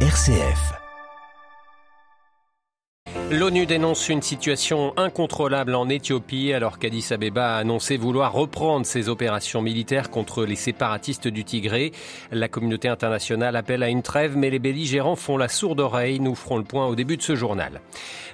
RCF. L'ONU dénonce une situation incontrôlable en Éthiopie alors qu'Addis Abeba a annoncé vouloir reprendre ses opérations militaires contre les séparatistes du Tigré. La communauté internationale appelle à une trêve mais les belligérants font la sourde oreille. Nous ferons le point au début de ce journal.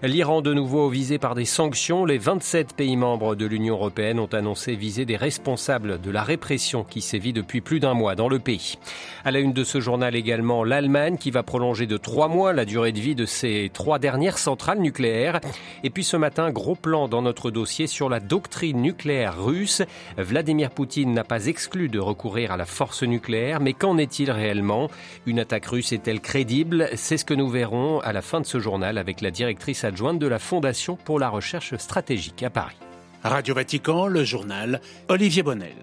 L'Iran de nouveau visé par des sanctions. Les 27 pays membres de l'Union européenne ont annoncé viser des responsables de la répression qui sévit depuis plus d'un mois dans le pays. À la une de ce journal également, l'Allemagne qui va prolonger de trois mois la durée de vie de ses trois dernières centrales nucléaire. Et puis ce matin, gros plan dans notre dossier sur la doctrine nucléaire russe. Vladimir Poutine n'a pas exclu de recourir à la force nucléaire, mais qu'en est-il réellement? Une attaque russe est-elle crédible? C'est ce que nous verrons à la fin de ce journal avec la directrice adjointe de la Fondation pour la recherche stratégique à Paris. Radio Vatican, le journal Olivier Bonnel.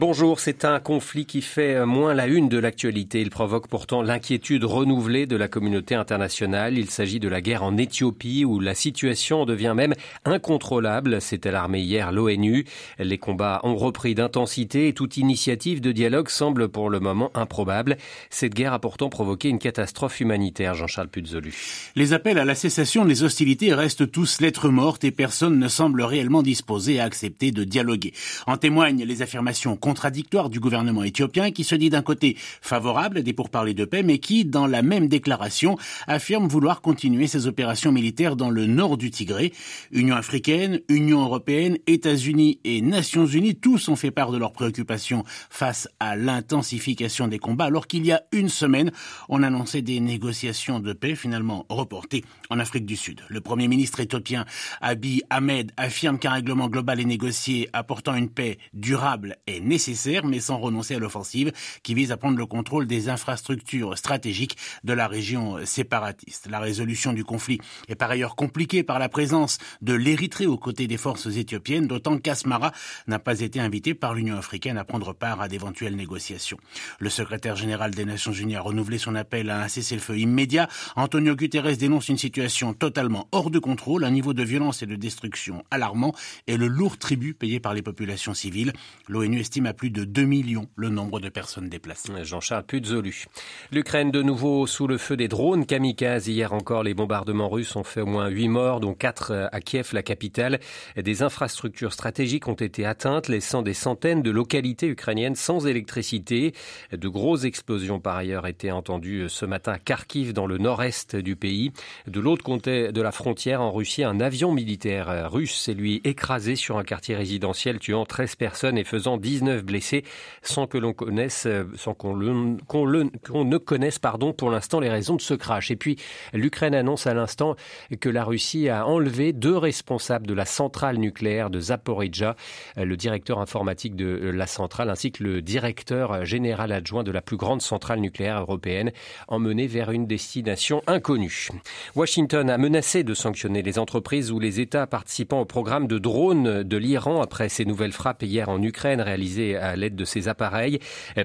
Bonjour, c'est un conflit qui fait moins la une de l'actualité. Il provoque pourtant l'inquiétude renouvelée de la communauté internationale. Il s'agit de la guerre en Éthiopie où la situation devient même incontrôlable. C'est alarmé hier l'ONU. Les combats ont repris d'intensité et toute initiative de dialogue semble pour le moment improbable. Cette guerre a pourtant provoqué une catastrophe humanitaire, Jean-Charles Puzolu. Les appels à la cessation des hostilités restent tous lettres mortes et personne ne semble réellement disposé à accepter de dialoguer. En témoignent les affirmations contradictoire du gouvernement éthiopien qui se dit d'un côté favorable des pourparlers de paix mais qui, dans la même déclaration, affirme vouloir continuer ses opérations militaires dans le nord du Tigré. Union africaine, Union européenne, États-Unis et Nations unies, tous ont fait part de leurs préoccupations face à l'intensification des combats alors qu'il y a une semaine, on annonçait des négociations de paix finalement reportées en Afrique du Sud. Le premier ministre éthiopien Abiy Ahmed affirme qu'un règlement global est négocié apportant une paix durable et nécessaire nécessaire, mais sans renoncer à l'offensive qui vise à prendre le contrôle des infrastructures stratégiques de la région séparatiste. La résolution du conflit est par ailleurs compliquée par la présence de l'Érythrée aux côtés des forces éthiopiennes, d'autant qu'Asmara n'a pas été invité par l'Union africaine à prendre part à d'éventuelles négociations. Le secrétaire général des Nations Unies a renouvelé son appel à un cessez-le-feu immédiat. Antonio Guterres dénonce une situation totalement hors de contrôle, un niveau de violence et de destruction alarmant et le lourd tribut payé par les populations civiles. L'ONU estime plus de 2 millions le nombre de personnes déplacées. Jean-Charles Puzolu. L'Ukraine de nouveau sous le feu des drones kamikazes. Hier encore, les bombardements russes ont fait au moins 8 morts, dont 4 à Kiev, la capitale. Des infrastructures stratégiques ont été atteintes, laissant des centaines de localités ukrainiennes sans électricité. De grosses explosions par ailleurs étaient entendues ce matin à Kharkiv, dans le nord-est du pays. De l'autre côté de la frontière, en Russie, un avion militaire russe s'est lui écrasé sur un quartier résidentiel, tuant 13 personnes et faisant 19 blessés sans que l'on connaisse, euh, sans qu'on ne connaisse, pardon, pour l'instant les raisons de ce crash. Et puis, l'Ukraine annonce à l'instant que la Russie a enlevé deux responsables de la centrale nucléaire de Zaporizhia, euh, le directeur informatique de euh, la centrale ainsi que le directeur général adjoint de la plus grande centrale nucléaire européenne, emmenés vers une destination inconnue. Washington a menacé de sanctionner les entreprises ou les États participant au programme de drones de l'Iran après ces nouvelles frappes hier en Ukraine réalisées à l'aide de ces appareils.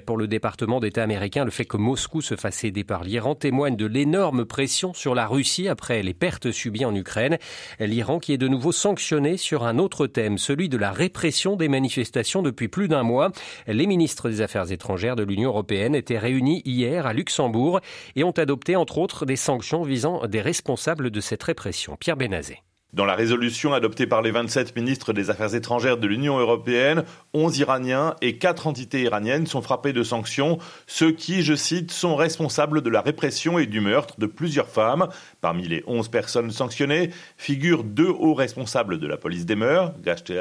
Pour le département d'État américain, le fait que Moscou se fasse aider par l'Iran témoigne de l'énorme pression sur la Russie après les pertes subies en Ukraine. L'Iran qui est de nouveau sanctionné sur un autre thème, celui de la répression des manifestations depuis plus d'un mois. Les ministres des Affaires étrangères de l'Union européenne étaient réunis hier à Luxembourg et ont adopté entre autres des sanctions visant des responsables de cette répression. Pierre Benazé. Dans la résolution adoptée par les 27 ministres des Affaires étrangères de l'Union européenne, 11 Iraniens et 4 entités iraniennes sont frappés de sanctions, ceux qui, je cite, sont responsables de la répression et du meurtre de plusieurs femmes. Parmi les 11 personnes sanctionnées figurent deux hauts responsables de la police des mœurs, Gasht et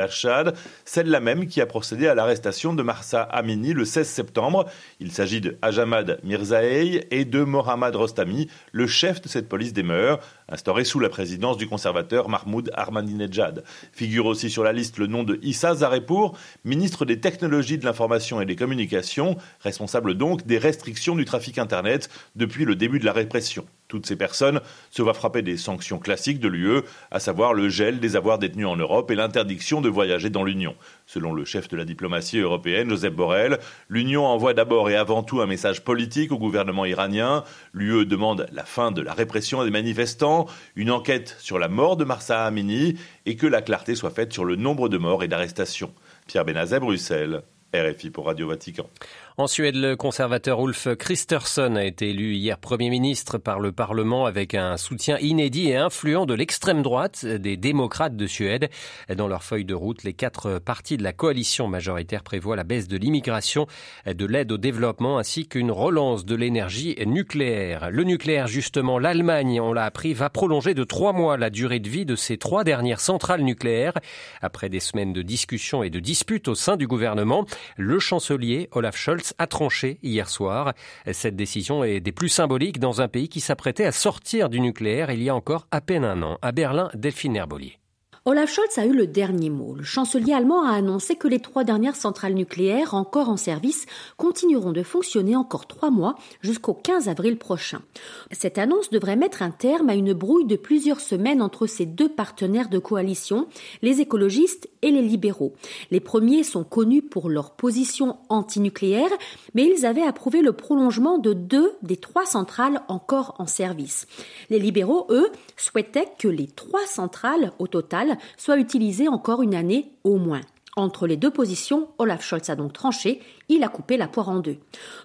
celle-là même qui a procédé à l'arrestation de Marsa Amini le 16 septembre. Il s'agit de Ajamad Mirzaei et de Mohammad Rostami, le chef de cette police des mœurs, instauré sous la présidence du conservateur Mahmoud Ahmadinejad. Figure aussi sur la liste le nom de Issa Zarepour, ministre des Technologies de l'Information et des Communications, responsable donc des restrictions du trafic Internet depuis le début de la répression. Toutes ces personnes se voient frapper des sanctions classiques de l'UE, à savoir le gel des avoirs détenus en Europe et l'interdiction de voyager dans l'Union. Selon le chef de la diplomatie européenne, Joseph Borrell, l'Union envoie d'abord et avant tout un message politique au gouvernement iranien. L'UE demande la fin de la répression des manifestants, une enquête sur la mort de Marsa Amini et que la clarté soit faite sur le nombre de morts et d'arrestations. Pierre Benazet, Bruxelles. RFI pour Radio Vatican. En Suède, le conservateur Ulf Kristersson a été élu hier Premier ministre par le Parlement avec un soutien inédit et influent de l'extrême droite des démocrates de Suède. Dans leur feuille de route, les quatre partis de la coalition majoritaire prévoient la baisse de l'immigration, de l'aide au développement ainsi qu'une relance de l'énergie nucléaire. Le nucléaire, justement, l'Allemagne, on l'a appris, va prolonger de trois mois la durée de vie de ses trois dernières centrales nucléaires. Après des semaines de discussions et de disputes au sein du gouvernement, le chancelier Olaf Scholz a tranché hier soir. Cette décision est des plus symboliques dans un pays qui s'apprêtait à sortir du nucléaire il y a encore à peine un an. À Berlin, Delphine Herbolier. Olaf Scholz a eu le dernier mot. Le chancelier allemand a annoncé que les trois dernières centrales nucléaires encore en service continueront de fonctionner encore trois mois jusqu'au 15 avril prochain. Cette annonce devrait mettre un terme à une brouille de plusieurs semaines entre ces deux partenaires de coalition, les écologistes et les libéraux. Les premiers sont connus pour leur position antinucléaire, mais ils avaient approuvé le prolongement de deux des trois centrales encore en service. Les libéraux, eux, souhaitaient que les trois centrales au total soit utilisé encore une année au moins. Entre les deux positions, Olaf Scholz a donc tranché, il a coupé la poire en deux.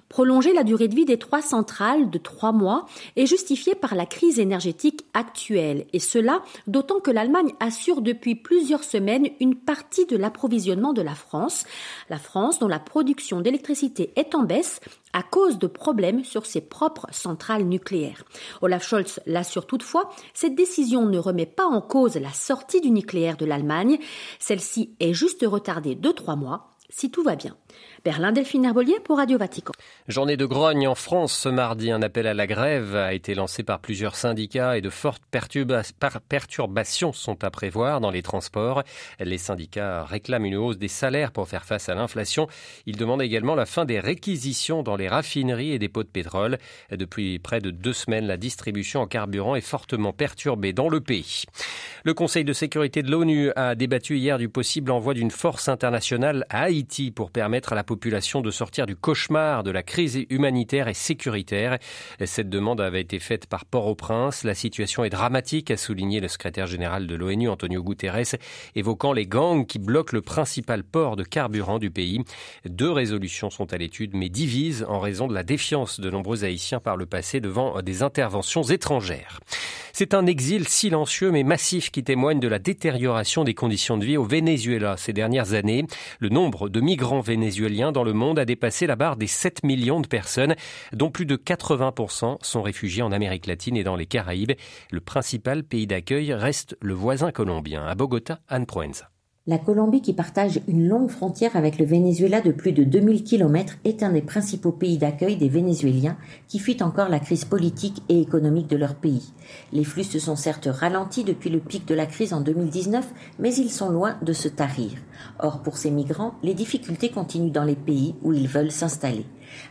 Prolonger la durée de vie des trois centrales de trois mois est justifié par la crise énergétique actuelle, et cela d'autant que l'Allemagne assure depuis plusieurs semaines une partie de l'approvisionnement de la France, la France dont la production d'électricité est en baisse à cause de problèmes sur ses propres centrales nucléaires. Olaf Scholz l'assure toutefois, cette décision ne remet pas en cause la sortie du nucléaire de l'Allemagne, celle-ci est juste retardée de trois mois si tout va bien. Berlin Delphine Herbolier pour Radio Vatican. Journée de grogne en France ce mardi. Un appel à la grève a été lancé par plusieurs syndicats et de fortes perturbations sont à prévoir dans les transports. Les syndicats réclament une hausse des salaires pour faire face à l'inflation. Ils demandent également la fin des réquisitions dans les raffineries et des pots de pétrole. Depuis près de deux semaines, la distribution en carburant est fortement perturbée dans le pays. Le Conseil de sécurité de l'ONU a débattu hier du possible envoi d'une force internationale à Haïti pour permettre à la population de sortir du cauchemar de la crise humanitaire et sécuritaire. Cette demande avait été faite par Port-au-Prince. La situation est dramatique, a souligné le secrétaire général de l'ONU, Antonio Guterres, évoquant les gangs qui bloquent le principal port de carburant du pays. Deux résolutions sont à l'étude, mais divisent en raison de la défiance de nombreux Haïtiens par le passé devant des interventions étrangères. C'est un exil silencieux mais massif qui témoigne de la détérioration des conditions de vie au Venezuela ces dernières années. Le nombre de migrants vénézuéliens dans le monde a dépassé la barre des 7 millions de personnes, dont plus de 80% sont réfugiés en Amérique latine et dans les Caraïbes. Le principal pays d'accueil reste le voisin colombien. À Bogota, Anne Proenza. La Colombie, qui partage une longue frontière avec le Venezuela de plus de 2000 km, est un des principaux pays d'accueil des Vénézuéliens qui fuient encore la crise politique et économique de leur pays. Les flux se sont certes ralentis depuis le pic de la crise en 2019, mais ils sont loin de se tarir. Or, pour ces migrants, les difficultés continuent dans les pays où ils veulent s'installer.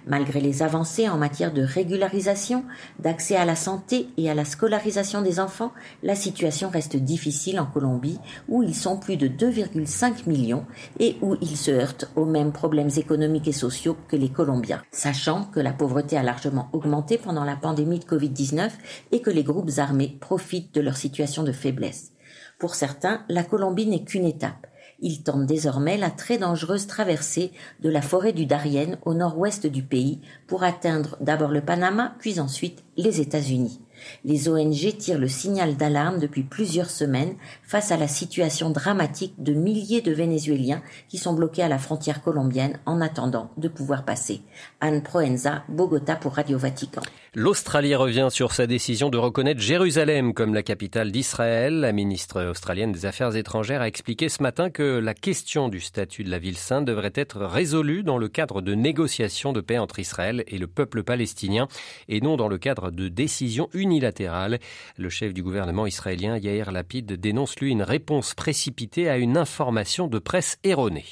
Malgré les avancées en matière de régularisation, d'accès à la santé et à la scolarisation des enfants, la situation reste difficile en Colombie, où ils sont plus de 2,5 millions et où ils se heurtent aux mêmes problèmes économiques et sociaux que les Colombiens, sachant que la pauvreté a largement augmenté pendant la pandémie de Covid-19 et que les groupes armés profitent de leur situation de faiblesse. Pour certains, la Colombie n'est qu'une étape. Il tente désormais la très dangereuse traversée de la forêt du Darien au nord-ouest du pays pour atteindre d'abord le Panama puis ensuite les États-Unis. Les ONG tirent le signal d'alarme depuis plusieurs semaines face à la situation dramatique de milliers de Vénézuéliens qui sont bloqués à la frontière colombienne en attendant de pouvoir passer. Anne Proenza, Bogota pour Radio Vatican. L'Australie revient sur sa décision de reconnaître Jérusalem comme la capitale d'Israël. La ministre australienne des Affaires étrangères a expliqué ce matin que la question du statut de la ville sainte devrait être résolue dans le cadre de négociations de paix entre Israël et le peuple palestinien et non dans le cadre de décisions unilatérales. Le chef du gouvernement israélien Yair Lapid dénonce lui une réponse précipitée à une information de presse erronée.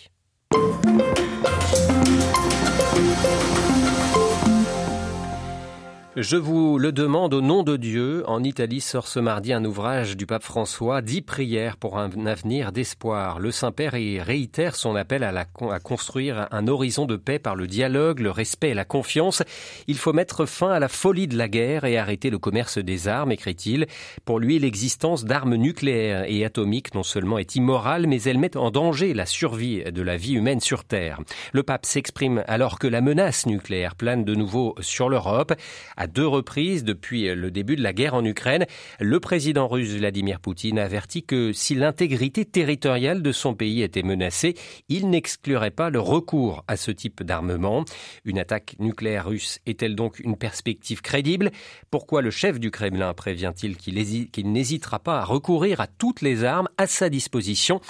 Je vous le demande au nom de Dieu. En Italie sort ce mardi un ouvrage du pape François, Dix prières pour un avenir d'espoir. Le Saint-Père réitère son appel à, construire un horizon de paix par le dialogue, le respect et la confiance. Il faut mettre fin à la folie de la guerre et arrêter le commerce des armes, écrit-il. Pour lui, l'existence d'armes nucléaires et atomiques non seulement est immorale, mais elle met en danger la survie de la vie humaine sur Terre. Le pape s'exprime alors que la menace nucléaire plane de nouveau sur l'Europe deux reprises depuis le début de la guerre en Ukraine. Le président russe Vladimir Poutine a averti que si l'intégrité territoriale de son pays était menacée, il n'exclurait pas le recours à ce type d'armement. Une attaque nucléaire russe est-elle donc une perspective crédible? Pourquoi le chef du Kremlin prévient-il qu'il n'hésitera pas à recourir à toutes les armes à sa disposition?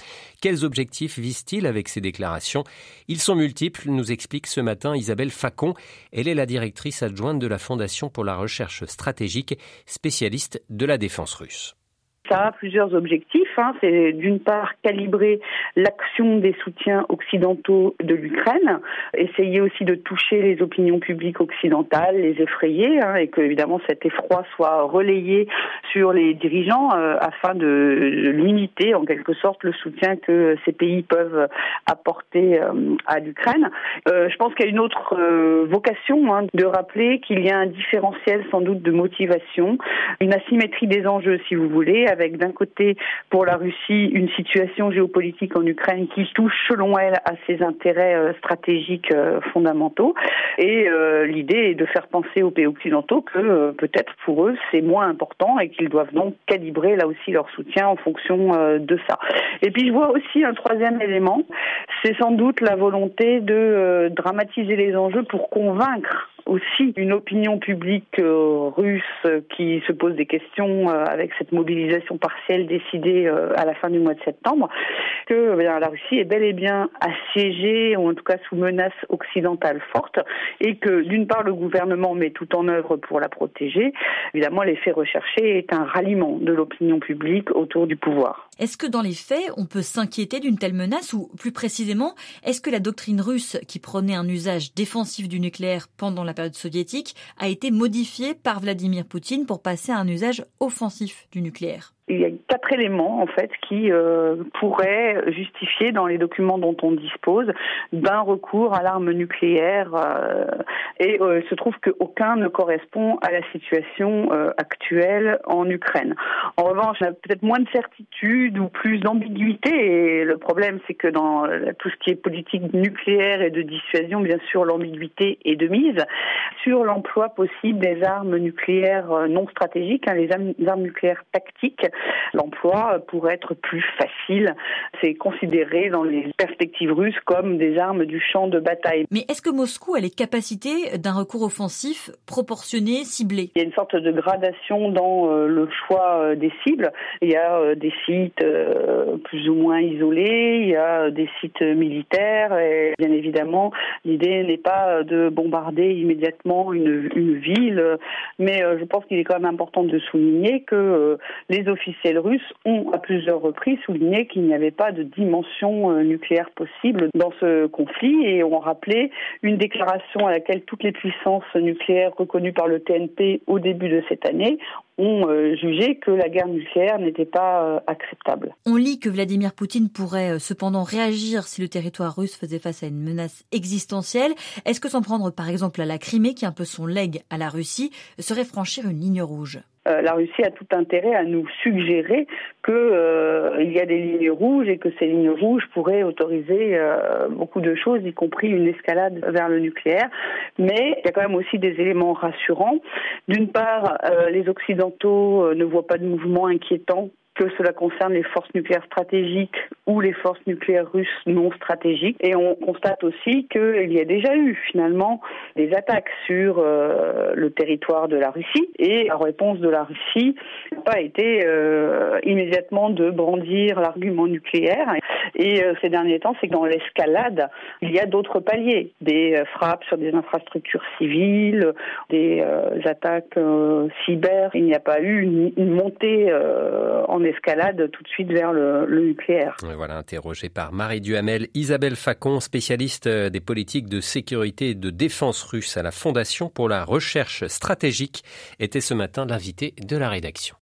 Quels objectifs vise-t-il avec ces déclarations? Ils sont multiples, nous explique ce matin Isabelle Facon. Elle est la directrice adjointe de la Fondation pour la recherche stratégique, spécialiste de la défense russe. Ça a plusieurs objectifs. Hein. C'est d'une part calibrer l'action des soutiens occidentaux de l'Ukraine, essayer aussi de toucher les opinions publiques occidentales, les effrayer, hein, et que évidemment cet effroi soit relayé sur les dirigeants euh, afin de, limiter en quelque sorte le soutien que ces pays peuvent apporter euh, à l'Ukraine. Euh, je pense qu'il y a une autre vocation hein, de rappeler qu'il y a un différentiel sans doute de motivation, une asymétrie des enjeux si vous voulez avec d'un côté pour la Russie une situation géopolitique en Ukraine qui touche selon elle à ses intérêts euh, stratégiques euh, fondamentaux et euh, l'idée est de faire penser aux pays occidentaux que peut-être pour eux c'est moins important et qu'ils doivent donc calibrer là aussi leur soutien en fonction de ça. Et puis je vois aussi un troisième élément, c'est sans doute la volonté de dramatiser les enjeux pour convaincre aussi une opinion publique euh, russe qui se pose des questions euh, avec cette mobilisation partielle décidée euh, à la fin du mois de septembre, que eh la Russie est bel et bien assiégée, ou en tout cas sous menace occidentale forte, et que d'une part le gouvernement met tout en œuvre pour la protéger. Évidemment, l'effet recherché est un ralliement de l'opinion publique autour du pouvoir. Est-ce que dans les faits, on peut s'inquiéter d'une telle menace, ou plus précisément, est-ce que la doctrine russe qui prenait un usage défensif du nucléaire pendant la période soviétique a été modifiée par Vladimir Poutine pour passer à un usage offensif du nucléaire il y a quatre éléments en fait qui euh, pourraient justifier dans les documents dont on dispose d'un recours à l'arme nucléaire euh, et euh, il se trouve qu'aucun ne correspond à la situation actuelle en Ukraine. En revanche, on a peut-être moins de certitude ou plus d'ambiguïté et le problème c'est que dans tout ce qui est politique nucléaire et de dissuasion, bien sûr l'ambiguïté est de mise sur l'emploi possible des armes nucléaires non stratégiques, hein, les armes nucléaires tactiques l'emploi pourrait être plus facile. C'est considéré dans les perspectives russes comme des armes du champ de bataille. Mais est-ce que Moscou a les capacités d'un recours offensif proportionné, ciblé? Il y a une sorte de gradation dans euh, le choix euh, des cibles. Il y a euh, des sites plus ou moins isolés, il y a des sites militaires et bien évidemment l'idée n'est pas de bombarder immédiatement une, une ville, mais je pense qu'il est quand même important de souligner que les officiers officiels russes ont à plusieurs reprises souligné qu'il n'y avait pas de dimension euh, nucléaire possible dans ce conflit et ont rappelé une déclaration à laquelle toutes les puissances nucléaires reconnues par le TNP au début de cette année ont euh, jugé que la guerre nucléaire n'était pas euh, acceptable. On lit que Vladimir Poutine pourrait cependant réagir si le territoire russe faisait face à une menace existentielle. Est-ce que s'en prendre par exemple à la Crimée, qui est un peu son legs à la Russie, serait franchir une ligne rouge? Euh, la Russie a tout intérêt à nous suggérer qu'il euh, y a des lignes rouges et que ces lignes rouges pourraient autoriser euh, beaucoup de choses, y compris une escalade vers le nucléaire. Mais il y a quand même aussi des éléments rassurants. D'une part, les Occidentaux ne voient pas de mouvement inquiétant que cela concerne les forces nucléaires stratégiques ou les forces nucléaires russes non stratégiques. Et on constate aussi qu'il y a déjà eu finalement des attaques sur euh, le territoire de la Russie et la réponse de la Russie n'a pas été euh, immédiatement de brandir l'argument nucléaire. Et euh, ces derniers temps, c'est que dans l'escalade, il y a d'autres paliers, des frappes sur des infrastructures civiles, des attaques cyber. Il n'y a pas eu une, une montée en d'escalade tout de suite vers le, nucléaire. Voilà, interrogé par Marie Duhamel, Isabelle Facon, spécialiste des politiques de sécurité et de défense russe à la Fondation pour la recherche stratégique, était ce matin l'invité de la rédaction.